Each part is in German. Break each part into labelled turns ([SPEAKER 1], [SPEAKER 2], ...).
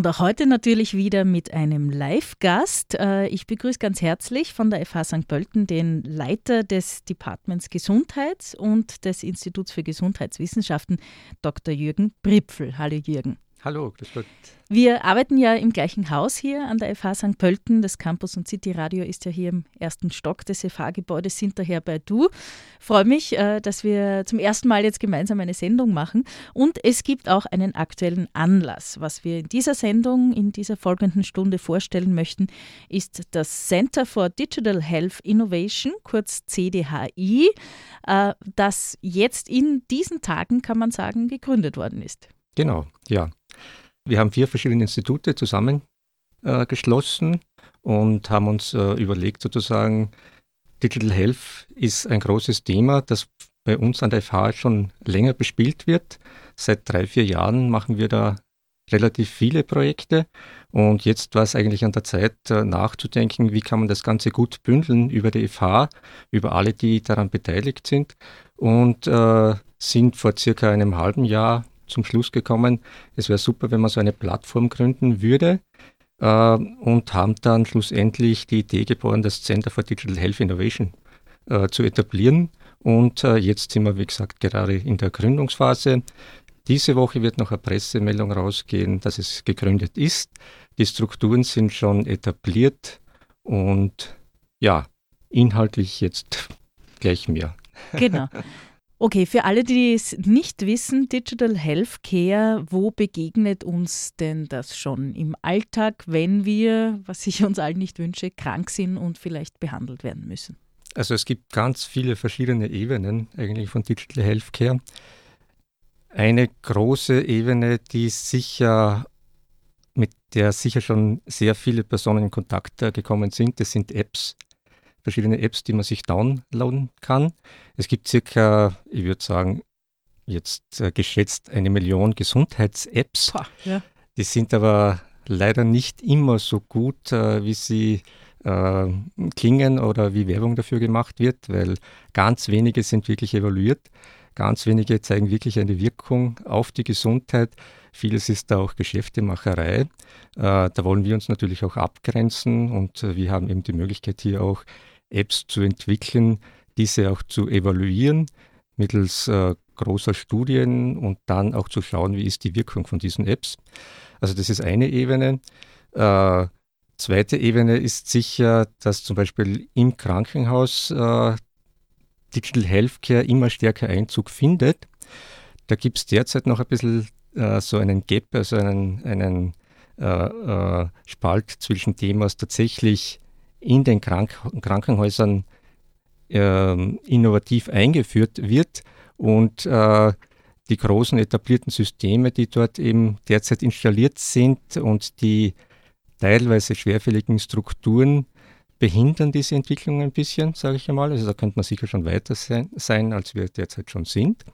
[SPEAKER 1] Und auch heute natürlich wieder mit einem Live-Gast. Äh, ich begrüße ganz herzlich von der FH St. Pölten den Leiter des Departments Gesundheit und des Instituts für Gesundheitswissenschaften, Dr. Jürgen Bripfel. Hallo Jürgen.
[SPEAKER 2] Hallo, grüß Gott.
[SPEAKER 1] Wir arbeiten ja im gleichen Haus hier an der FH St. Pölten. Das Campus und City Radio ist ja hier im ersten Stock des FH-Gebäudes, sind daher bei Du. Freue mich, äh, dass wir zum ersten Mal jetzt gemeinsam eine Sendung machen. Und es gibt auch einen aktuellen Anlass. Was wir in dieser Sendung, in dieser folgenden Stunde vorstellen möchten, ist das Center for Digital Health Innovation, kurz CDHI, äh, das jetzt in diesen Tagen, kann man sagen, gegründet worden ist.
[SPEAKER 2] Genau, ja. Wir haben vier verschiedene Institute zusammengeschlossen äh, und haben uns äh, überlegt, sozusagen, Digital Health ist ein großes Thema, das bei uns an der FH schon länger bespielt wird. Seit drei, vier Jahren machen wir da relativ viele Projekte und jetzt war es eigentlich an der Zeit äh, nachzudenken, wie kann man das Ganze gut bündeln über die FH, über alle, die daran beteiligt sind und äh, sind vor circa einem halben Jahr zum Schluss gekommen, es wäre super, wenn man so eine Plattform gründen würde äh, und haben dann schlussendlich die Idee geboren, das Center for Digital Health Innovation äh, zu etablieren. Und äh, jetzt sind wir, wie gesagt, gerade in der Gründungsphase. Diese Woche wird noch eine Pressemeldung rausgehen, dass es gegründet ist. Die Strukturen sind schon etabliert und ja, inhaltlich jetzt gleich mehr.
[SPEAKER 1] Genau. Okay, für alle, die es nicht wissen, Digital Healthcare, wo begegnet uns denn das schon im Alltag, wenn wir, was ich uns allen nicht wünsche, krank sind und vielleicht behandelt werden müssen?
[SPEAKER 2] Also es gibt ganz viele verschiedene Ebenen eigentlich von Digital Healthcare. Eine große Ebene, die sicher mit der sicher schon sehr viele Personen in Kontakt gekommen sind, das sind Apps verschiedene Apps, die man sich downloaden kann. Es gibt circa, ich würde sagen, jetzt äh, geschätzt eine Million Gesundheits-Apps. Ja. Die sind aber leider nicht immer so gut, äh, wie sie äh, klingen oder wie Werbung dafür gemacht wird, weil ganz wenige sind wirklich evaluiert. Ganz wenige zeigen wirklich eine Wirkung auf die Gesundheit. Vieles ist da auch Geschäftemacherei. Äh, da wollen wir uns natürlich auch abgrenzen und äh, wir haben eben die Möglichkeit hier auch Apps zu entwickeln, diese auch zu evaluieren mittels äh, großer Studien und dann auch zu schauen, wie ist die Wirkung von diesen Apps. Also das ist eine Ebene. Äh, zweite Ebene ist sicher, dass zum Beispiel im Krankenhaus äh, Digital Healthcare immer stärker Einzug findet. Da gibt es derzeit noch ein bisschen äh, so einen Gap, also einen, einen äh, äh, Spalt zwischen dem, was tatsächlich in den Krank Krankenhäusern äh, innovativ eingeführt wird und äh, die großen etablierten Systeme, die dort eben derzeit installiert sind und die teilweise schwerfälligen Strukturen behindern diese Entwicklung ein bisschen, sage ich einmal. Also da könnte man sicher schon weiter sein, sein als wir derzeit schon sind.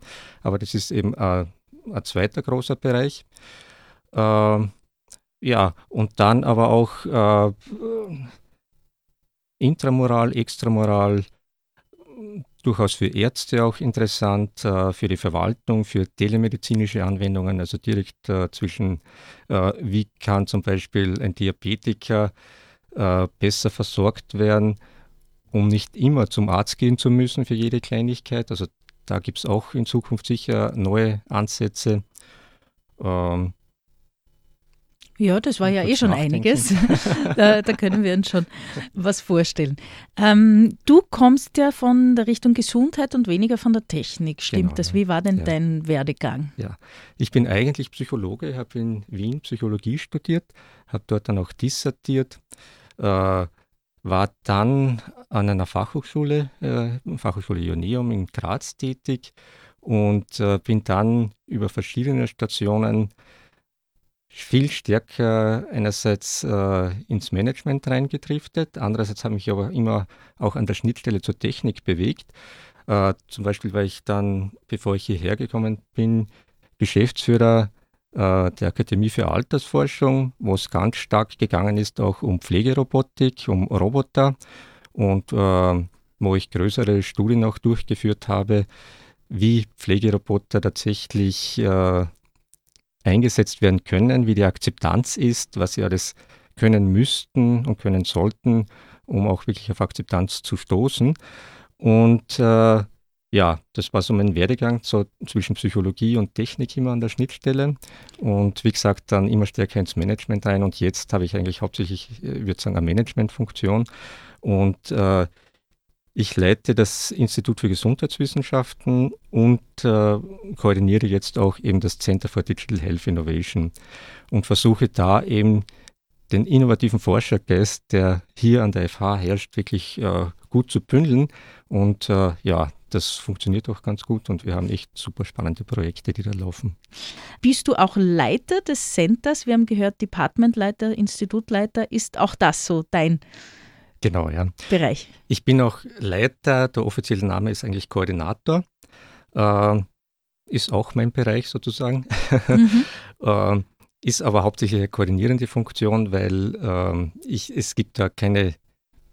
[SPEAKER 2] Aber das ist eben äh, ein zweiter großer Bereich. Äh, ja, und dann aber auch äh, intramoral, extramoral, durchaus für Ärzte auch interessant, äh, für die Verwaltung, für telemedizinische Anwendungen, also direkt äh, zwischen, äh, wie kann zum Beispiel ein Diabetiker besser versorgt werden, um nicht immer zum Arzt gehen zu müssen für jede Kleinigkeit. Also da gibt es auch in Zukunft sicher neue Ansätze. Ähm,
[SPEAKER 1] ja, das war ja eh schon einiges. da, da, können wir uns schon was vorstellen. Ähm, du kommst ja von der Richtung Gesundheit und weniger von der Technik, stimmt genau, das? Wie war denn ja. dein Werdegang?
[SPEAKER 2] Ja, ich bin eigentlich Psychologe, habe in Wien Psychologie studiert, habe dort dann auch dissertiert, äh, war dann an einer Fachhochschule, äh, Fachhochschule Ioneum in Graz tätig und äh, bin dann über verschiedene Stationen viel stärker einerseits äh, ins Management reingedriftet, andererseits habe ich aber immer auch an der Schnittstelle zur Technik bewegt. Äh, zum Beispiel war ich dann, bevor ich hierher gekommen bin, Geschäftsführer äh, der Akademie für Altersforschung, wo es ganz stark gegangen ist auch um Pflegerobotik, um Roboter und äh, wo ich größere Studien auch durchgeführt habe, wie Pflegeroboter tatsächlich äh, eingesetzt werden können, wie die Akzeptanz ist, was sie alles können müssten und können sollten, um auch wirklich auf Akzeptanz zu stoßen. Und äh, ja, das war so mein Werdegang so zwischen Psychologie und Technik immer an der Schnittstelle. Und wie gesagt, dann immer stärker ins Management rein. Und jetzt habe ich eigentlich hauptsächlich, ich äh, würde sagen, eine Managementfunktion. Und äh, ich leite das Institut für Gesundheitswissenschaften und äh, koordiniere jetzt auch eben das Center for Digital Health Innovation und versuche da eben den innovativen Forschergeist, der hier an der FH herrscht, wirklich äh, gut zu bündeln. Und äh, ja, das funktioniert auch ganz gut und wir haben echt super spannende Projekte, die da laufen.
[SPEAKER 1] Bist du auch Leiter des Centers? Wir haben gehört, Departmentleiter, Institutleiter. Ist auch das so dein
[SPEAKER 2] Genau, ja.
[SPEAKER 1] Bereich.
[SPEAKER 2] Ich bin auch Leiter, der offizielle Name ist eigentlich Koordinator. Äh, ist auch mein Bereich sozusagen. Mhm. äh, ist aber hauptsächlich eine koordinierende Funktion, weil äh, ich, es gibt da keine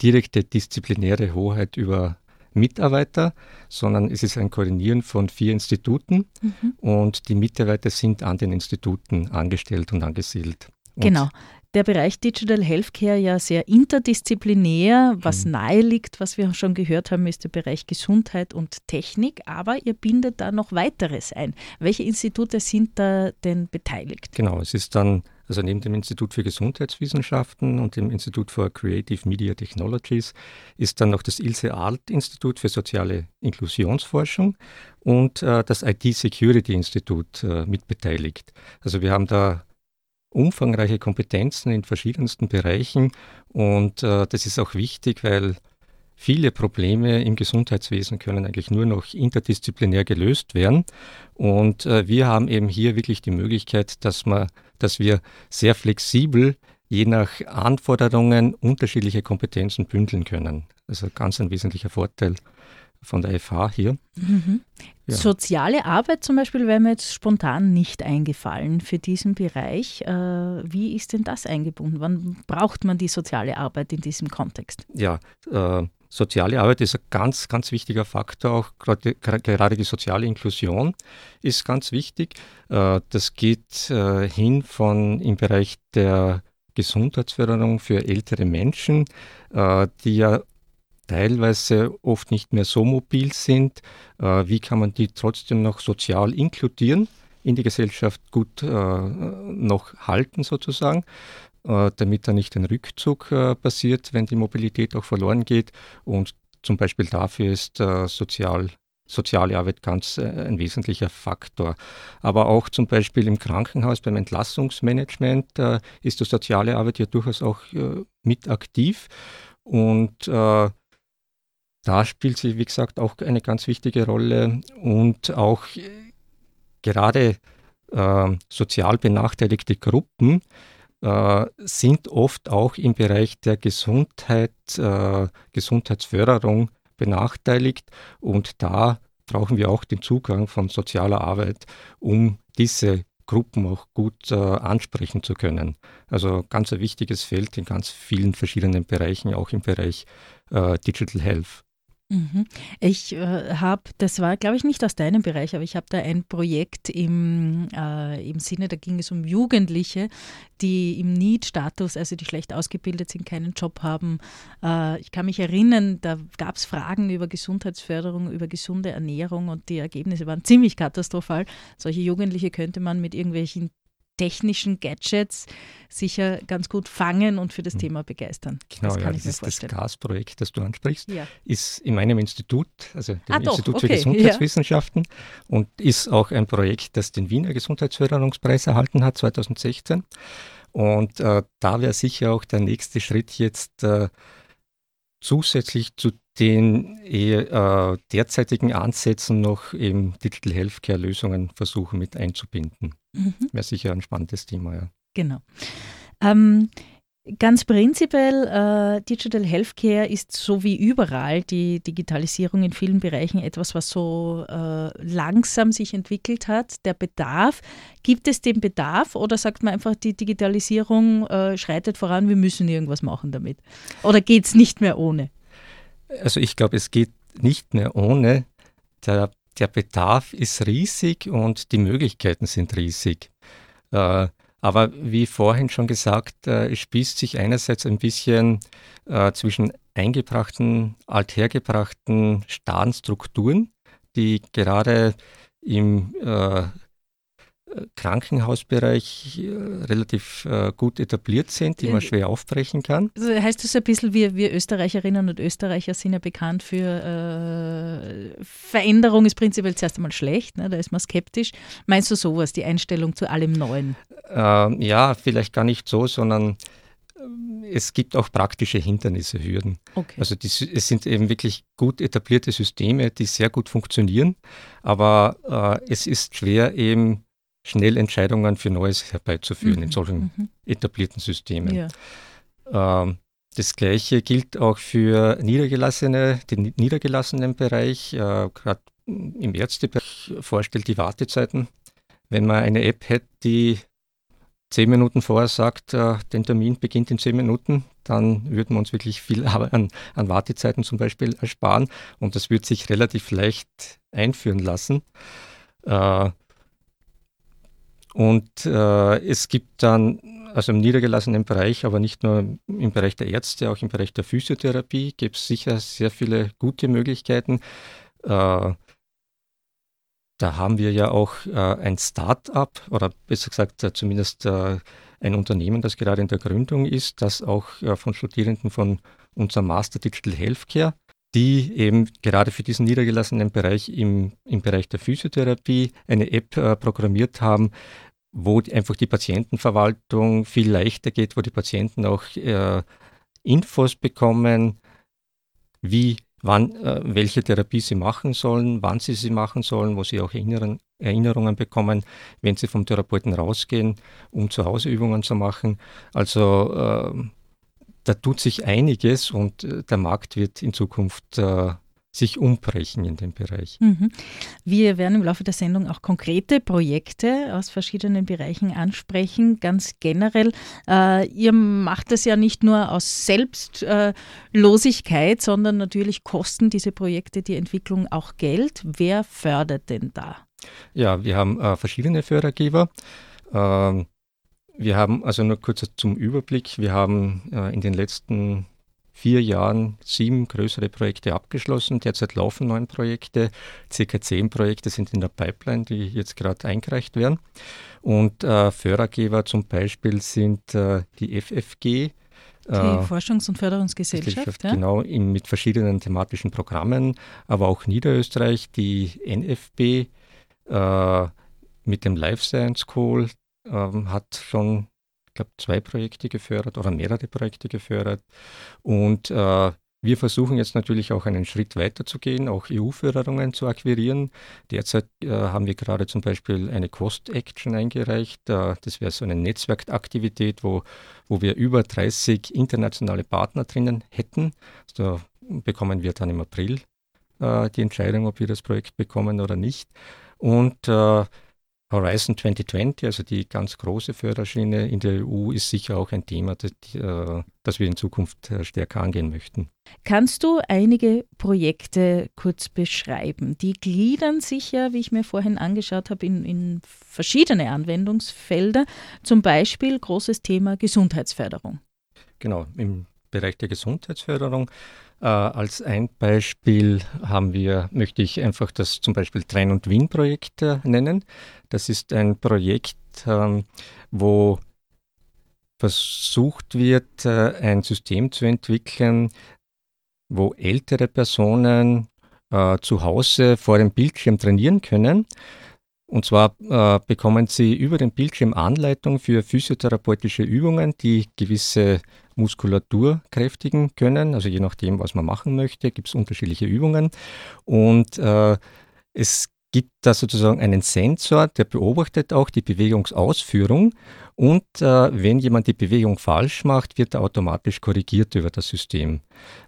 [SPEAKER 2] direkte disziplinäre Hoheit über Mitarbeiter, sondern es ist ein Koordinieren von vier Instituten mhm. und die Mitarbeiter sind an den Instituten angestellt und angesiedelt.
[SPEAKER 1] Und genau der Bereich Digital Healthcare ja sehr interdisziplinär. Was mhm. nahe liegt, was wir schon gehört haben, ist der Bereich Gesundheit und Technik. Aber ihr bindet da noch weiteres ein. Welche Institute sind da denn beteiligt?
[SPEAKER 2] Genau, es ist dann, also neben dem Institut für Gesundheitswissenschaften und dem Institut for Creative Media Technologies, ist dann noch das Ilse Alt Institut für soziale Inklusionsforschung und äh, das IT Security Institut äh, mitbeteiligt. Also wir haben da umfangreiche Kompetenzen in verschiedensten Bereichen und äh, das ist auch wichtig, weil viele Probleme im Gesundheitswesen können eigentlich nur noch interdisziplinär gelöst werden und äh, wir haben eben hier wirklich die Möglichkeit, dass, man, dass wir sehr flexibel je nach Anforderungen unterschiedliche Kompetenzen bündeln können. Also ganz ein wesentlicher Vorteil von der FH hier.
[SPEAKER 1] Mhm. Ja. Soziale Arbeit zum Beispiel wäre mir jetzt spontan nicht eingefallen für diesen Bereich. Äh, wie ist denn das eingebunden? Wann braucht man die soziale Arbeit in diesem Kontext?
[SPEAKER 2] Ja, äh, soziale Arbeit ist ein ganz, ganz wichtiger Faktor. Auch gerade, gerade die soziale Inklusion ist ganz wichtig. Äh, das geht äh, hin von im Bereich der Gesundheitsförderung für ältere Menschen, die ja teilweise oft nicht mehr so mobil sind. Äh, wie kann man die trotzdem noch sozial inkludieren, in die Gesellschaft gut äh, noch halten sozusagen, äh, damit da nicht ein Rückzug äh, passiert, wenn die Mobilität auch verloren geht. Und zum Beispiel dafür ist äh, sozial soziale Arbeit ganz äh, ein wesentlicher Faktor. Aber auch zum Beispiel im Krankenhaus beim Entlassungsmanagement äh, ist die soziale Arbeit ja durchaus auch äh, mit aktiv. Und äh, da spielt sie, wie gesagt, auch eine ganz wichtige Rolle und auch gerade äh, sozial benachteiligte Gruppen äh, sind oft auch im Bereich der Gesundheit, äh, Gesundheitsförderung benachteiligt und da brauchen wir auch den Zugang von sozialer Arbeit, um diese Gruppen auch gut äh, ansprechen zu können. Also ganz ein wichtiges Feld in ganz vielen verschiedenen Bereichen, auch im Bereich äh, Digital Health.
[SPEAKER 1] Mhm. Ich äh, habe, das war glaube ich nicht aus deinem Bereich, aber ich habe da ein Projekt im, äh, im Sinne, da ging es um Jugendliche, die im Need-Status, also die schlecht ausgebildet sind, keinen Job haben. Äh, ich kann mich erinnern, da gab es Fragen über Gesundheitsförderung, über gesunde Ernährung und die Ergebnisse waren ziemlich katastrophal. Solche Jugendliche könnte man mit irgendwelchen technischen Gadgets sicher ganz gut fangen und für das hm. Thema begeistern.
[SPEAKER 2] Genau, das, ja, das ist das GAS-Projekt, das du ansprichst, ja. ist in meinem Institut, also dem ah, Institut okay. für Gesundheitswissenschaften ja. und ist auch ein Projekt, das den Wiener Gesundheitsförderungspreis erhalten hat 2016. Und äh, da wäre sicher auch der nächste Schritt jetzt äh, zusätzlich zu den äh, derzeitigen Ansätzen noch eben Digital Healthcare Lösungen versuchen mit einzubinden. Mhm. Wäre sicher ein spannendes Thema, ja.
[SPEAKER 1] Genau. Ähm, Ganz prinzipiell, äh, Digital Healthcare ist so wie überall die Digitalisierung in vielen Bereichen etwas, was so äh, langsam sich entwickelt hat. Der Bedarf, gibt es den Bedarf oder sagt man einfach, die Digitalisierung äh, schreitet voran, wir müssen irgendwas machen damit? Oder geht es nicht mehr ohne?
[SPEAKER 2] Also ich glaube, es geht nicht mehr ohne. Der, der Bedarf ist riesig und die Möglichkeiten sind riesig. Äh, aber wie vorhin schon gesagt, äh, es spießt sich einerseits ein bisschen äh, zwischen eingebrachten, althergebrachten starren Strukturen, die gerade im äh, Krankenhausbereich äh, relativ äh, gut etabliert sind, die man schwer aufbrechen kann.
[SPEAKER 1] Also heißt das ein bisschen, wir, wir Österreicherinnen und Österreicher sind ja bekannt für äh, Veränderung ist prinzipiell zuerst einmal schlecht, ne? da ist man skeptisch. Meinst du sowas, die Einstellung zu allem Neuen?
[SPEAKER 2] Ähm, ja, vielleicht gar nicht so, sondern es gibt auch praktische Hindernisse, Hürden. Okay. Also die, es sind eben wirklich gut etablierte Systeme, die sehr gut funktionieren, aber äh, es ist schwer eben schnell Entscheidungen für Neues herbeizuführen mhm. in solchen mhm. etablierten Systemen. Ja. Ähm, das Gleiche gilt auch für Niedergelassene, den niedergelassenen Bereich, äh, gerade im Ärztebereich vorstellt die Wartezeiten. Wenn man eine App hätte, die zehn Minuten vorher sagt, äh, der Termin beginnt in zehn Minuten, dann würden wir uns wirklich viel an, an Wartezeiten zum Beispiel ersparen und das wird sich relativ leicht einführen lassen. Äh, und äh, es gibt dann, also im niedergelassenen Bereich, aber nicht nur im Bereich der Ärzte, auch im Bereich der Physiotherapie gibt es sicher sehr viele gute Möglichkeiten. Äh, da haben wir ja auch äh, ein Start-up oder besser gesagt äh, zumindest äh, ein Unternehmen, das gerade in der Gründung ist, das auch äh, von Studierenden von unserem Master Digital Healthcare die eben gerade für diesen niedergelassenen Bereich im, im Bereich der Physiotherapie eine App äh, programmiert haben, wo die, einfach die Patientenverwaltung viel leichter geht, wo die Patienten auch äh, Infos bekommen, wie, wann, äh, welche Therapie sie machen sollen, wann sie sie machen sollen, wo sie auch Erinnerung, Erinnerungen bekommen, wenn sie vom Therapeuten rausgehen, um zu Hause Übungen zu machen. Also äh, da tut sich einiges und äh, der Markt wird in Zukunft äh, sich umbrechen in dem Bereich. Mhm.
[SPEAKER 1] Wir werden im Laufe der Sendung auch konkrete Projekte aus verschiedenen Bereichen ansprechen, ganz generell. Äh, ihr macht das ja nicht nur aus Selbstlosigkeit, sondern natürlich kosten diese Projekte die Entwicklung auch Geld. Wer fördert denn da?
[SPEAKER 2] Ja, wir haben äh, verschiedene Fördergeber. Ähm, wir haben, also nur kurz zum Überblick, wir haben äh, in den letzten vier Jahren sieben größere Projekte abgeschlossen. Derzeit laufen neun Projekte. Circa zehn Projekte sind in der Pipeline, die jetzt gerade eingereicht werden. Und äh, Fördergeber zum Beispiel sind äh, die FFG. Die
[SPEAKER 1] äh, Forschungs- und Förderungsgesellschaft.
[SPEAKER 2] Ja? Genau, in, mit verschiedenen thematischen Programmen, aber auch Niederösterreich, die NFB äh, mit dem Life Science School, ähm, hat schon, ich glaube, zwei Projekte gefördert oder mehrere Projekte gefördert. Und äh, wir versuchen jetzt natürlich auch einen Schritt weiter zu gehen, auch EU-Förderungen zu akquirieren. Derzeit äh, haben wir gerade zum Beispiel eine Cost-Action eingereicht. Äh, das wäre so eine Netzwerkaktivität, wo, wo wir über 30 internationale Partner drinnen hätten. Da bekommen wir dann im April äh, die Entscheidung, ob wir das Projekt bekommen oder nicht. Und äh, Horizon 2020, also die ganz große Förderschiene in der EU, ist sicher auch ein Thema, das, äh, das wir in Zukunft äh, stärker angehen möchten.
[SPEAKER 1] Kannst du einige Projekte kurz beschreiben? Die gliedern sich ja, wie ich mir vorhin angeschaut habe, in, in verschiedene Anwendungsfelder. Zum Beispiel großes Thema Gesundheitsförderung.
[SPEAKER 2] Genau, im Bereich der Gesundheitsförderung äh, als ein Beispiel haben wir, möchte ich einfach das zum Beispiel Train- und Wien-Projekt äh, nennen. Das ist ein Projekt, ähm, wo versucht wird, äh, ein System zu entwickeln, wo ältere Personen zu Hause vor dem Bildschirm trainieren können. Und zwar bekommen sie über den Bildschirm Anleitung für physiotherapeutische Übungen, die gewisse Muskulatur kräftigen können. Also je nachdem, was man machen möchte, gibt es unterschiedliche Übungen. Und äh, es gibt da sozusagen einen Sensor, der beobachtet auch die Bewegungsausführung. Und äh, wenn jemand die Bewegung falsch macht, wird er automatisch korrigiert über das System.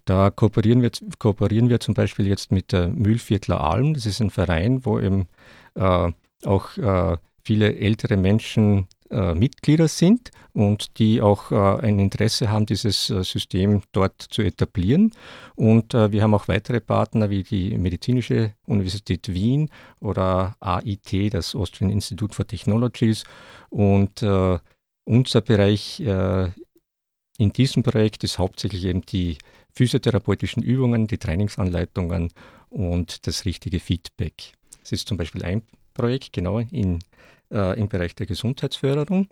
[SPEAKER 2] Da kooperieren wir, kooperieren wir zum Beispiel jetzt mit der Mühlviertler Alm. Das ist ein Verein, wo eben äh, auch äh, viele ältere Menschen äh, Mitglieder sind und die auch äh, ein Interesse haben, dieses äh, System dort zu etablieren. Und äh, wir haben auch weitere Partner wie die Medizinische Universität Wien oder AIT, das Austrian Institute for Technologies. Und äh, unser Bereich in diesem Projekt ist hauptsächlich eben die physiotherapeutischen Übungen, die Trainingsanleitungen und das richtige Feedback. Das ist zum Beispiel ein Projekt, genau in äh, im Bereich der Gesundheitsförderung.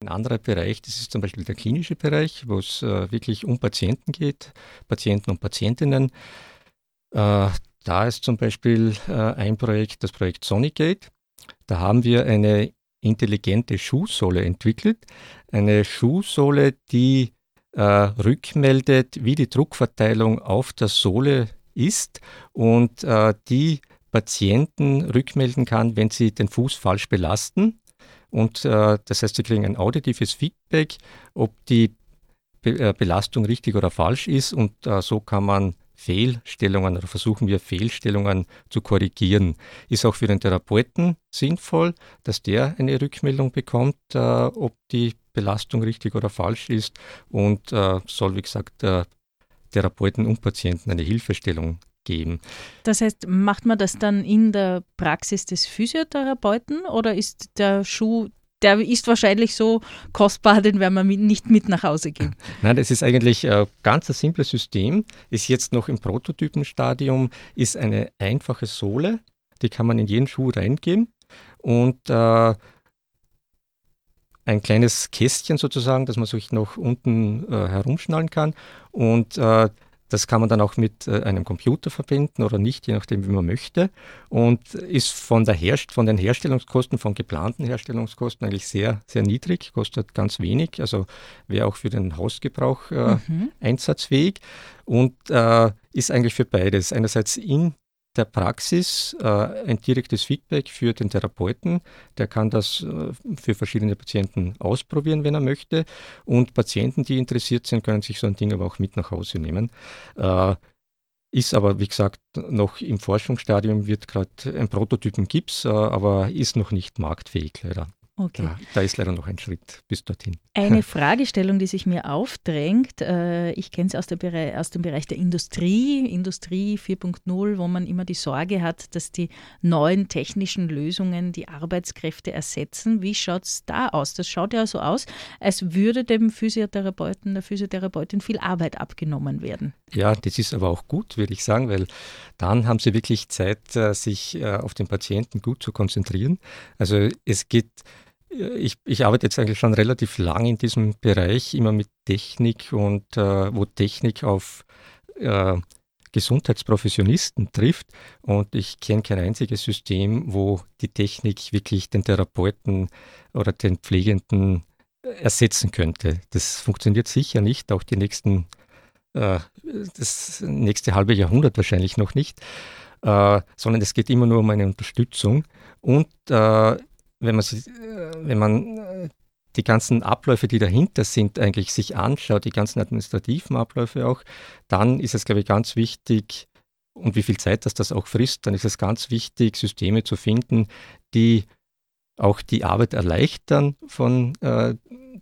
[SPEAKER 2] Ein anderer Bereich, das ist zum Beispiel der klinische Bereich, wo es äh, wirklich um Patienten geht, Patienten und Patientinnen. Äh, da ist zum Beispiel äh, ein Projekt, das Projekt Sonigate. Da haben wir eine intelligente Schuhsohle entwickelt. Eine Schuhsohle, die äh, rückmeldet, wie die Druckverteilung auf der Sohle ist und äh, die Patienten rückmelden kann, wenn sie den Fuß falsch belasten. Und äh, das heißt, sie kriegen ein auditives Feedback, ob die Be äh, Belastung richtig oder falsch ist. Und äh, so kann man Fehlstellungen oder versuchen wir Fehlstellungen zu korrigieren. Ist auch für den Therapeuten sinnvoll, dass der eine Rückmeldung bekommt, äh, ob die Belastung richtig oder falsch ist und äh, soll, wie gesagt, Therapeuten und Patienten eine Hilfestellung geben.
[SPEAKER 1] Das heißt, macht man das dann in der Praxis des Physiotherapeuten oder ist der Schuh der ist wahrscheinlich so kostbar, den werden wir nicht mit nach Hause geben.
[SPEAKER 2] Nein, das ist eigentlich ein ganz ein simples System, ist jetzt noch im Prototypenstadium, ist eine einfache Sohle, die kann man in jeden Schuh reingeben und äh, ein kleines Kästchen sozusagen, das man sich noch unten äh, herumschnallen kann und äh, das kann man dann auch mit äh, einem Computer verbinden oder nicht, je nachdem, wie man möchte. Und ist von, der Herst von den Herstellungskosten, von geplanten Herstellungskosten eigentlich sehr, sehr niedrig, kostet ganz wenig, also wäre auch für den Hausgebrauch äh, mhm. einsatzfähig und äh, ist eigentlich für beides. Einerseits in der Praxis äh, ein direktes Feedback für den Therapeuten. Der kann das äh, für verschiedene Patienten ausprobieren, wenn er möchte. Und Patienten, die interessiert sind, können sich so ein Ding aber auch mit nach Hause nehmen. Äh, ist aber, wie gesagt, noch im Forschungsstadium, wird gerade ein Prototypen Gips, äh, aber ist noch nicht marktfähig leider. Okay. Da, da, ist leider noch ein Schritt bis dorthin.
[SPEAKER 1] Eine Fragestellung, die sich mir aufdrängt, äh, ich kenne es aus, aus, dem Bereich der Industrie, Industrie 4.0, wo man immer die Sorge hat, dass die neuen technischen Lösungen die Arbeitskräfte ersetzen. Wie schaut es da aus? Das schaut ja so aus, als würde dem Physiotherapeuten, der Physiotherapeutin viel Arbeit abgenommen werden.
[SPEAKER 2] Ja, das ist aber auch gut, würde ich sagen, weil dann haben sie wirklich Zeit, äh, sich äh, auf den Patienten gut zu konzentrieren. Also es geht ich, ich, arbeite jetzt eigentlich schon relativ lang in diesem Bereich, immer mit Technik und äh, wo Technik auf äh, Gesundheitsprofessionisten trifft. Und ich kenne kein einziges System, wo die Technik wirklich den Therapeuten oder den Pflegenden ersetzen könnte. Das funktioniert sicher nicht, auch die nächsten, äh, das nächste halbe Jahrhundert wahrscheinlich noch nicht, äh, sondern es geht immer nur um eine Unterstützung. Und äh, wenn man, wenn man die ganzen Abläufe, die dahinter sind, eigentlich sich anschaut, die ganzen administrativen Abläufe auch, dann ist es, glaube ich, ganz wichtig, und wie viel Zeit das, das auch frisst, dann ist es ganz wichtig, Systeme zu finden, die auch die Arbeit erleichtern von äh,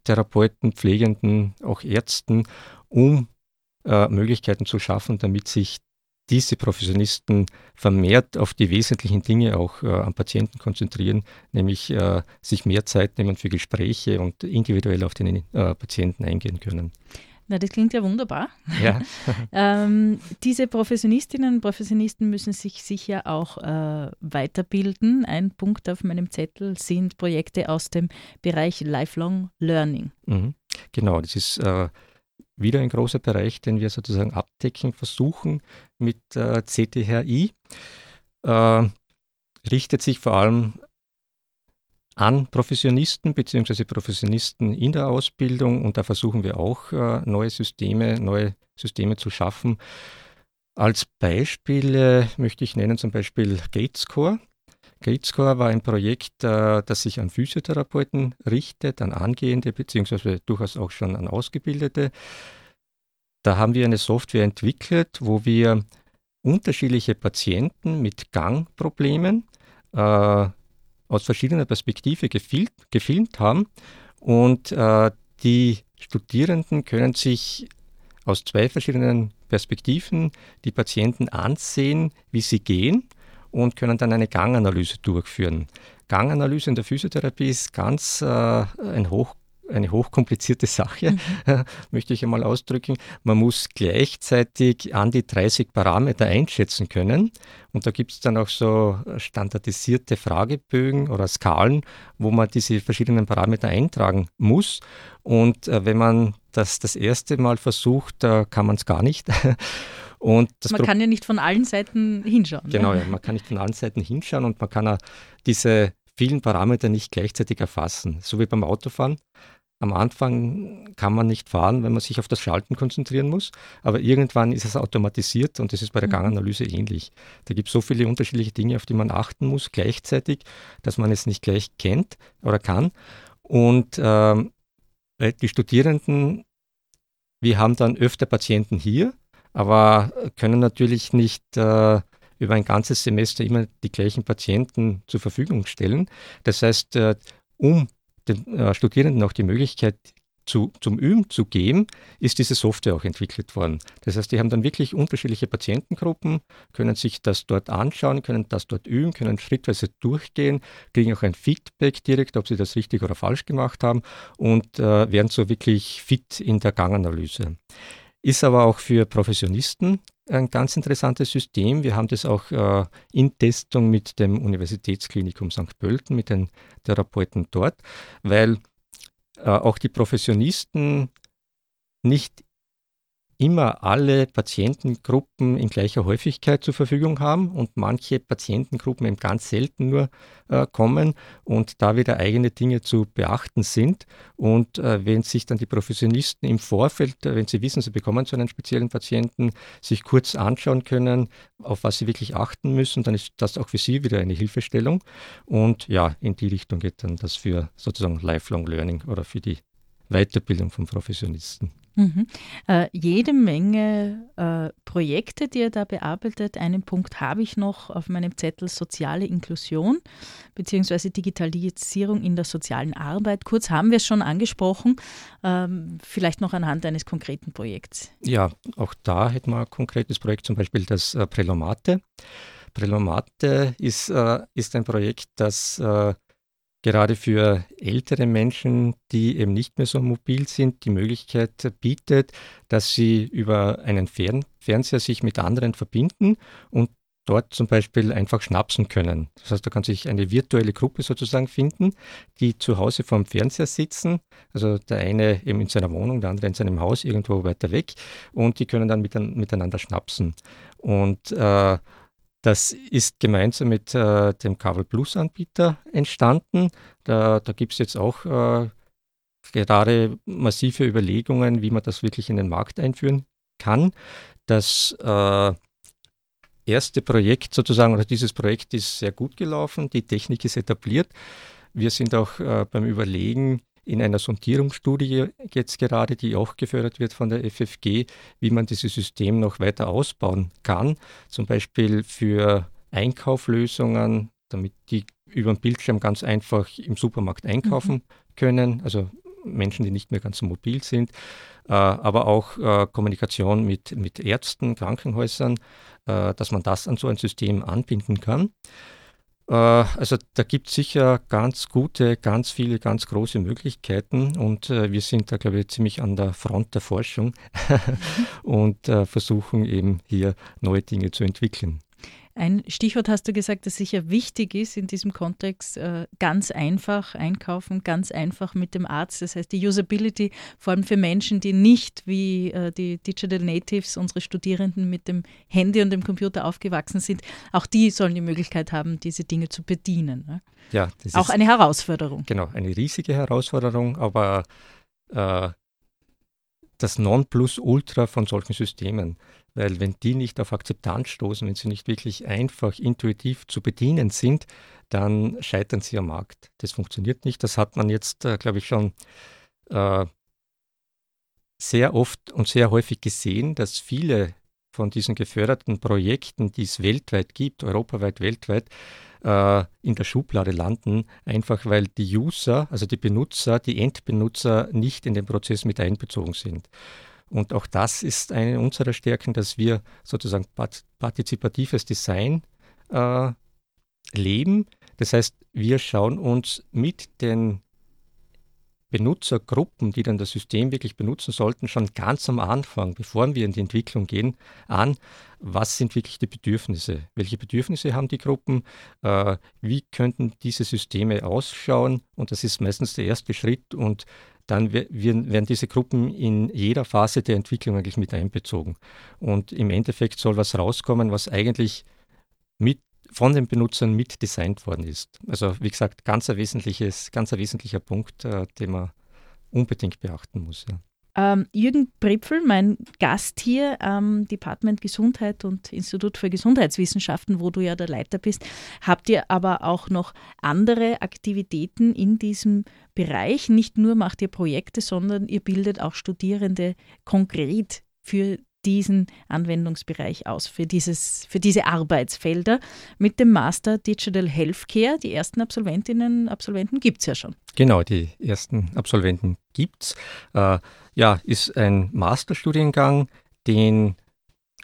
[SPEAKER 2] Therapeuten, Pflegenden, auch Ärzten, um äh, Möglichkeiten zu schaffen, damit sich diese Professionisten vermehrt auf die wesentlichen Dinge auch äh, am Patienten konzentrieren, nämlich äh, sich mehr Zeit nehmen für Gespräche und individuell auf den äh, Patienten eingehen können.
[SPEAKER 1] Na, das klingt ja wunderbar. Ja. ähm, diese Professionistinnen und Professionisten müssen sich sicher auch äh, weiterbilden. Ein Punkt auf meinem Zettel sind Projekte aus dem Bereich Lifelong Learning.
[SPEAKER 2] Mhm. Genau, das ist äh, wieder ein großer Bereich, den wir sozusagen abdecken versuchen mit äh, CTHI. Äh, richtet sich vor allem an Professionisten bzw. Professionisten in der Ausbildung und da versuchen wir auch äh, neue Systeme, neue Systeme zu schaffen. Als Beispiele möchte ich nennen zum Beispiel GateScore. GateScore war ein Projekt, äh, das sich an Physiotherapeuten richtet, an Angehende beziehungsweise durchaus auch schon an Ausgebildete. Da haben wir eine Software entwickelt, wo wir unterschiedliche Patienten mit Gangproblemen äh, aus verschiedener Perspektive gefil gefilmt haben und äh, die Studierenden können sich aus zwei verschiedenen Perspektiven die Patienten ansehen, wie sie gehen und können dann eine Ganganalyse durchführen. Ganganalyse in der Physiotherapie ist ganz äh, ein hoch eine hochkomplizierte Sache, mhm. möchte ich einmal ausdrücken. Man muss gleichzeitig an die 30 Parameter einschätzen können. Und da gibt es dann auch so standardisierte Fragebögen oder Skalen, wo man diese verschiedenen Parameter eintragen muss. Und äh, wenn man das das erste Mal versucht, äh, kann man es gar nicht.
[SPEAKER 1] Und man kann ja nicht von allen Seiten hinschauen.
[SPEAKER 2] Genau, ja, man kann nicht von allen Seiten hinschauen und man kann auch diese vielen Parameter nicht gleichzeitig erfassen. So wie beim Autofahren. Am Anfang kann man nicht fahren, wenn man sich auf das Schalten konzentrieren muss, aber irgendwann ist es automatisiert und das ist bei der mhm. Ganganalyse ähnlich. Da gibt es so viele unterschiedliche Dinge, auf die man achten muss gleichzeitig, dass man es nicht gleich kennt oder kann. Und ähm, äh, die Studierenden, wir haben dann öfter Patienten hier, aber können natürlich nicht äh, über ein ganzes Semester immer die gleichen Patienten zur Verfügung stellen. Das heißt, äh, um den äh, Studierenden auch die Möglichkeit zu, zum Üben zu geben, ist diese Software auch entwickelt worden. Das heißt, die haben dann wirklich unterschiedliche Patientengruppen, können sich das dort anschauen, können das dort üben, können schrittweise durchgehen, kriegen auch ein Feedback direkt, ob sie das richtig oder falsch gemacht haben und äh, werden so wirklich fit in der Ganganalyse. Ist aber auch für Professionisten ein ganz interessantes System. Wir haben das auch äh, in Testung mit dem Universitätsklinikum St. Pölten, mit den Therapeuten dort, weil äh, auch die Professionisten nicht immer alle Patientengruppen in gleicher Häufigkeit zur Verfügung haben und manche Patientengruppen eben ganz selten nur äh, kommen und da wieder eigene Dinge zu beachten sind. Und äh, wenn sich dann die Professionisten im Vorfeld, äh, wenn sie wissen, sie bekommen so einen speziellen Patienten, sich kurz anschauen können, auf was sie wirklich achten müssen, dann ist das auch für sie wieder eine Hilfestellung. Und ja, in die Richtung geht dann das für sozusagen Lifelong Learning oder für die Weiterbildung von Professionisten.
[SPEAKER 1] Mhm. Äh, jede Menge äh, Projekte, die ihr da bearbeitet. Einen Punkt habe ich noch auf meinem Zettel soziale Inklusion bzw. Digitalisierung in der sozialen Arbeit. Kurz haben wir es schon angesprochen, ähm, vielleicht noch anhand eines konkreten Projekts.
[SPEAKER 2] Ja, auch da hätten wir ein konkretes Projekt, zum Beispiel das äh, Prelomate. Prelomate ist, äh, ist ein Projekt, das äh, gerade für ältere Menschen, die eben nicht mehr so mobil sind, die Möglichkeit bietet, dass sie über einen Fern Fernseher sich mit anderen verbinden und dort zum Beispiel einfach schnapsen können. Das heißt, da kann sich eine virtuelle Gruppe sozusagen finden, die zu Hause vorm Fernseher sitzen. Also der eine eben in seiner Wohnung, der andere in seinem Haus irgendwo weiter weg und die können dann miteinander schnapsen. Und äh, das ist gemeinsam mit äh, dem Kabel Plus Anbieter entstanden. Da, da gibt es jetzt auch äh, gerade massive Überlegungen, wie man das wirklich in den Markt einführen kann. Das äh, erste Projekt sozusagen, oder dieses Projekt ist sehr gut gelaufen, die Technik ist etabliert. Wir sind auch äh, beim Überlegen, in einer Sondierungsstudie jetzt gerade, die auch gefördert wird von der FFG, wie man dieses System noch weiter ausbauen kann. Zum Beispiel für Einkauflösungen, damit die über den Bildschirm ganz einfach im Supermarkt einkaufen mhm. können, also Menschen, die nicht mehr ganz so mobil sind, äh, aber auch äh, Kommunikation mit, mit Ärzten, Krankenhäusern, äh, dass man das an so ein System anbinden kann. Äh, also da gibt es sicher ganz gute, ganz viele, ganz große Möglichkeiten und äh, wir sind da, glaube ich, ziemlich an der Front der Forschung und äh, versuchen eben hier neue Dinge zu entwickeln.
[SPEAKER 1] Ein Stichwort hast du gesagt, das sicher wichtig ist in diesem Kontext, äh, ganz einfach einkaufen, ganz einfach mit dem Arzt. Das heißt, die Usability, vor allem für Menschen, die nicht wie äh, die Digital Natives, unsere Studierenden mit dem Handy und dem Computer aufgewachsen sind, auch die sollen die Möglichkeit haben, diese Dinge zu bedienen. Ne?
[SPEAKER 2] Ja,
[SPEAKER 1] das auch ist eine Herausforderung.
[SPEAKER 2] Genau, eine riesige Herausforderung, aber äh, das Nonplusultra von solchen Systemen. Weil wenn die nicht auf Akzeptanz stoßen, wenn sie nicht wirklich einfach intuitiv zu bedienen sind, dann scheitern sie am Markt. Das funktioniert nicht. Das hat man jetzt, äh, glaube ich, schon äh, sehr oft und sehr häufig gesehen, dass viele von diesen geförderten Projekten, die es weltweit gibt, europaweit, weltweit, äh, in der Schublade landen, einfach weil die User, also die Benutzer, die Endbenutzer nicht in den Prozess mit einbezogen sind. Und auch das ist eine unserer Stärken, dass wir sozusagen partizipatives Design äh, leben. Das heißt, wir schauen uns mit den Benutzergruppen, die dann das System wirklich benutzen sollten, schon ganz am Anfang, bevor wir in die Entwicklung gehen, an, was sind wirklich die Bedürfnisse? Welche Bedürfnisse haben die Gruppen? Äh, wie könnten diese Systeme ausschauen? Und das ist meistens der erste Schritt und dann werden diese Gruppen in jeder Phase der Entwicklung eigentlich mit einbezogen. Und im Endeffekt soll was rauskommen, was eigentlich mit von den Benutzern mit designt worden ist. Also wie gesagt, ganz ein, wesentliches, ganz ein wesentlicher Punkt, äh, den man unbedingt beachten muss. Ja.
[SPEAKER 1] Ähm, Jürgen Pripfel, mein Gast hier am Department Gesundheit und Institut für Gesundheitswissenschaften, wo du ja der Leiter bist, habt ihr aber auch noch andere Aktivitäten in diesem Bereich. Nicht nur macht ihr Projekte, sondern ihr bildet auch Studierende konkret für diesen Anwendungsbereich aus, für, dieses, für diese Arbeitsfelder. Mit dem Master Digital Healthcare, die ersten Absolventinnen und Absolventen gibt es ja schon.
[SPEAKER 2] Genau, die ersten Absolventen gibt es. Äh, ja, ist ein Masterstudiengang, den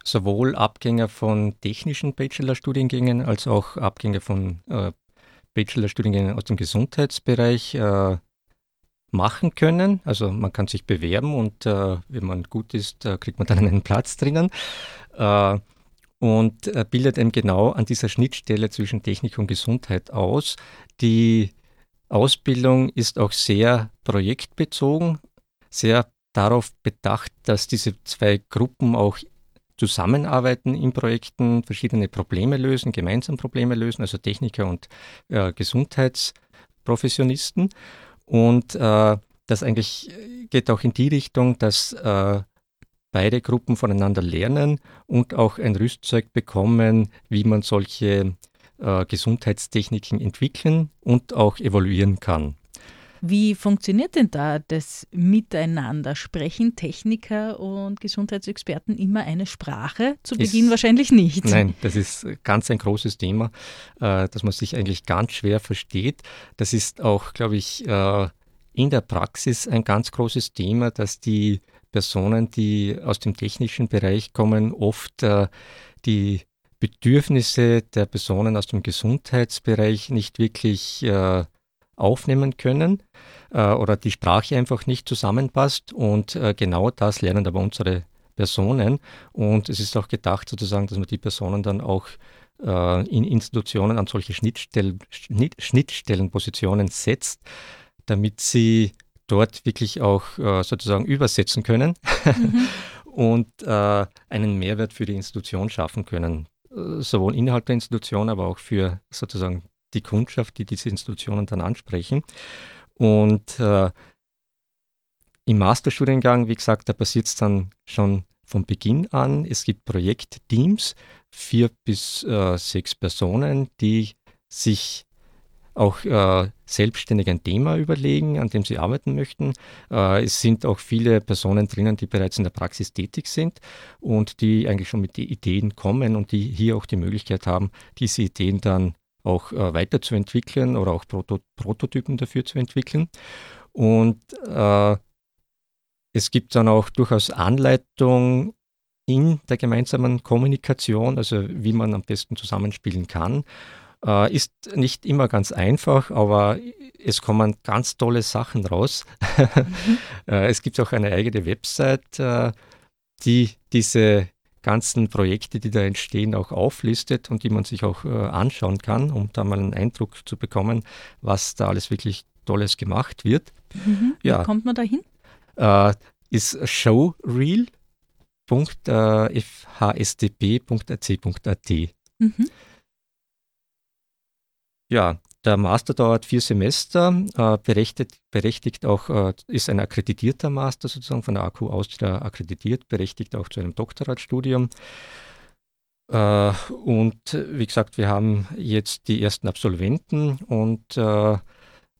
[SPEAKER 2] sowohl Abgänger von technischen Bachelorstudiengängen als auch Abgänger von äh, Bachelorstudiengängen aus dem Gesundheitsbereich äh, machen können. Also man kann sich bewerben und äh, wenn man gut ist, äh, kriegt man dann einen Platz drinnen. Äh, und äh, bildet eben genau an dieser Schnittstelle zwischen Technik und Gesundheit aus. Die Ausbildung ist auch sehr projektbezogen, sehr darauf bedacht, dass diese zwei Gruppen auch zusammenarbeiten in Projekten, verschiedene Probleme lösen, gemeinsam Probleme lösen, also Techniker und äh, Gesundheitsprofessionisten. Und äh, das eigentlich geht auch in die Richtung, dass äh, beide Gruppen voneinander lernen und auch ein Rüstzeug bekommen, wie man solche äh, Gesundheitstechniken entwickeln und auch evaluieren kann.
[SPEAKER 1] Wie funktioniert denn da das Miteinander? Sprechen Techniker und Gesundheitsexperten immer eine Sprache? Zu Beginn ist, wahrscheinlich nicht.
[SPEAKER 2] Nein, das ist ganz ein großes Thema, äh, dass man sich eigentlich ganz schwer versteht. Das ist auch, glaube ich, äh, in der Praxis ein ganz großes Thema, dass die Personen, die aus dem technischen Bereich kommen, oft äh, die Bedürfnisse der Personen aus dem Gesundheitsbereich nicht wirklich äh, aufnehmen können äh, oder die Sprache einfach nicht zusammenpasst. Und äh, genau das lernen aber unsere Personen. Und es ist auch gedacht sozusagen, dass man die Personen dann auch äh, in Institutionen an solche Schnittstellen, Schnitt, Schnittstellenpositionen setzt, damit sie dort wirklich auch äh, sozusagen übersetzen können mhm. und äh, einen Mehrwert für die Institution schaffen können äh, sowohl innerhalb der Institution, aber auch für sozusagen die Kundschaft, die diese Institutionen dann ansprechen. Und äh, im Masterstudiengang, wie gesagt, da passiert es dann schon von Beginn an. Es gibt Projektteams, vier bis äh, sechs Personen, die sich auch äh, selbstständig ein Thema überlegen, an dem sie arbeiten möchten. Äh, es sind auch viele Personen drinnen, die bereits in der Praxis tätig sind und die eigentlich schon mit Ideen kommen und die hier auch die Möglichkeit haben, diese Ideen dann auch äh, weiterzuentwickeln oder auch Proto Prototypen dafür zu entwickeln. Und äh, es gibt dann auch durchaus Anleitung in der gemeinsamen Kommunikation, also wie man am besten zusammenspielen kann. Äh, ist nicht immer ganz einfach, aber es kommen ganz tolle Sachen raus. Mhm. äh, es gibt auch eine eigene Website, äh, die diese ganzen Projekte, die da entstehen, auch auflistet und die man sich auch äh, anschauen kann, um da mal einen Eindruck zu bekommen, was da alles wirklich Tolles gemacht wird.
[SPEAKER 1] Mhm. Ja. Wie kommt man da hin?
[SPEAKER 2] Äh, ist showreel.fhsdb.ac.at. Mhm. Ja, der Master dauert vier Semester, äh, berechtigt, berechtigt auch, äh, ist ein akkreditierter Master sozusagen von der AQ Austria akkreditiert, berechtigt auch zu einem Doktoratstudium. Äh, und wie gesagt, wir haben jetzt die ersten Absolventen und äh,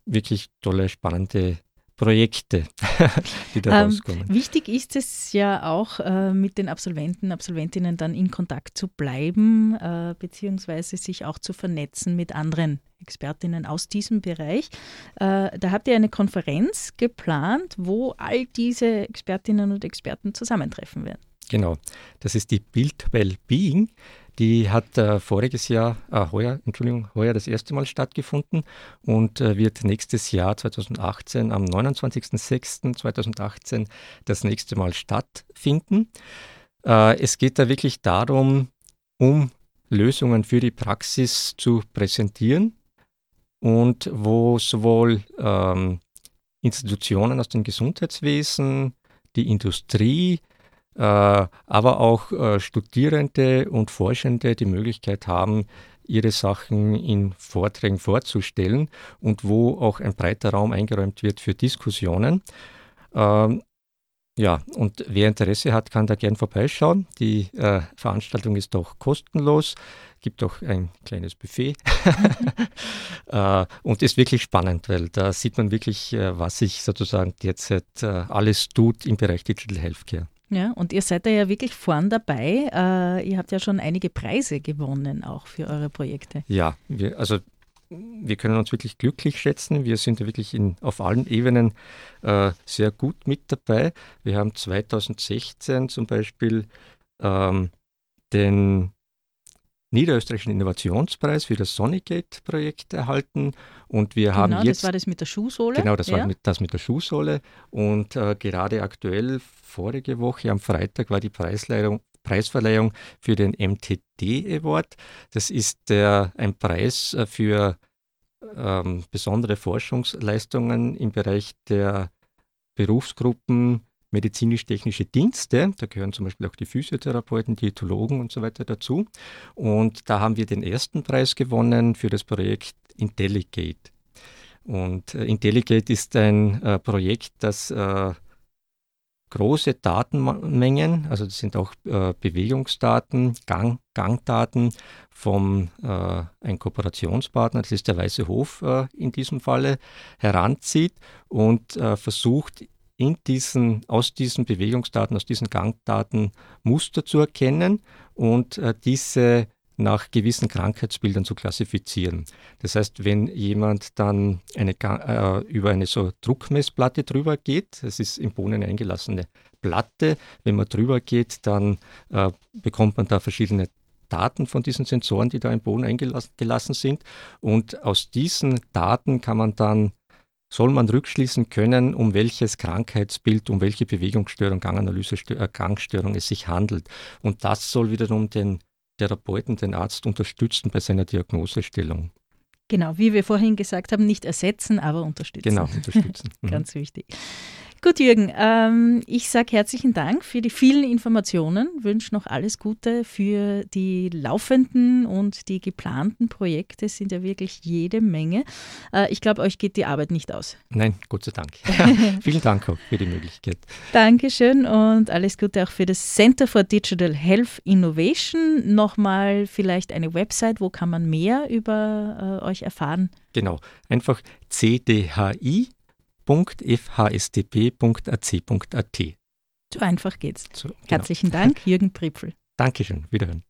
[SPEAKER 2] wirklich tolle, spannende Projekte, die da ähm, rauskommen.
[SPEAKER 1] Wichtig ist es ja auch, äh, mit den Absolventen, Absolventinnen dann in Kontakt zu bleiben, äh, beziehungsweise sich auch zu vernetzen mit anderen Expertinnen aus diesem Bereich. Äh, da habt ihr eine Konferenz geplant, wo all diese Expertinnen und Experten zusammentreffen werden.
[SPEAKER 2] Genau, das ist die Build Well-Being. Die hat äh, voriges Jahr, äh, heuer, Entschuldigung, heuer das erste Mal stattgefunden und äh, wird nächstes Jahr 2018 am 29.06.2018 das nächste Mal stattfinden. Äh, es geht da wirklich darum, um Lösungen für die Praxis zu präsentieren und wo sowohl ähm, Institutionen aus dem Gesundheitswesen, die Industrie, aber auch äh, Studierende und Forschende die Möglichkeit haben, ihre Sachen in Vorträgen vorzustellen und wo auch ein breiter Raum eingeräumt wird für Diskussionen. Ähm, ja, und wer Interesse hat, kann da gern vorbeischauen. Die äh, Veranstaltung ist doch kostenlos, gibt auch ein kleines Buffet äh, und ist wirklich spannend, weil da sieht man wirklich, äh, was sich sozusagen derzeit äh, alles tut im Bereich Digital Healthcare.
[SPEAKER 1] Ja, und ihr seid da ja wirklich vorn dabei. Äh, ihr habt ja schon einige Preise gewonnen, auch für eure Projekte.
[SPEAKER 2] Ja, wir, also wir können uns wirklich glücklich schätzen. Wir sind ja wirklich in, auf allen Ebenen äh, sehr gut mit dabei. Wir haben 2016 zum Beispiel ähm, den Niederösterreichischen Innovationspreis für das Sonigate-Projekt erhalten. Und wir genau, haben jetzt.
[SPEAKER 1] Das war das mit der Schuhsohle.
[SPEAKER 2] Genau, das ja. war mit, das mit der Schuhsohle. Und äh, gerade aktuell, vorige Woche am Freitag, war die Preisleihung, Preisverleihung für den MTD Award. Das ist der, ein Preis äh, für ähm, besondere Forschungsleistungen im Bereich der Berufsgruppen medizinisch-technische Dienste. Da gehören zum Beispiel auch die Physiotherapeuten, Diätologen und so weiter dazu. Und da haben wir den ersten Preis gewonnen für das Projekt Intelligate. Und äh, Intelligate ist ein äh, Projekt, das äh, große Datenmengen, also das sind auch äh, Bewegungsdaten, Gang, Gangdaten vom äh, ein Kooperationspartner, das ist der Weiße Hof äh, in diesem Falle, heranzieht und äh, versucht in diesen, aus diesen Bewegungsdaten, aus diesen Gangdaten Muster zu erkennen und äh, diese nach gewissen Krankheitsbildern zu klassifizieren. Das heißt, wenn jemand dann eine, äh, über eine so Druckmessplatte drüber geht, das ist im Bohnen eingelassene Platte, wenn man drüber geht, dann äh, bekommt man da verschiedene Daten von diesen Sensoren, die da im Boden eingelassen sind. Und aus diesen Daten kann man dann soll man rückschließen können, um welches Krankheitsbild, um welche Bewegungsstörung, Ganganalyse, äh, Gangstörung es sich handelt. Und das soll wiederum den Therapeuten, den Arzt unterstützen bei seiner Diagnosestellung.
[SPEAKER 1] Genau, wie wir vorhin gesagt haben, nicht ersetzen, aber unterstützen.
[SPEAKER 2] Genau, unterstützen.
[SPEAKER 1] Ganz wichtig. Gut, Jürgen, ähm, ich sage herzlichen Dank für die vielen Informationen, wünsche noch alles Gute für die laufenden und die geplanten Projekte, es sind ja wirklich jede Menge. Äh, ich glaube, euch geht die Arbeit nicht aus.
[SPEAKER 2] Nein, Gott sei Dank. Vielen Dank auch für die Möglichkeit.
[SPEAKER 1] Dankeschön und alles Gute auch für das Center for Digital Health Innovation. Nochmal vielleicht eine Website, wo kann man mehr über äh, euch erfahren?
[SPEAKER 2] Genau, einfach CDHI www.fhstp.ac.at.
[SPEAKER 1] So einfach geht's. So, genau. Herzlichen Dank, Jürgen Pripfel.
[SPEAKER 2] Dankeschön, wiederhören.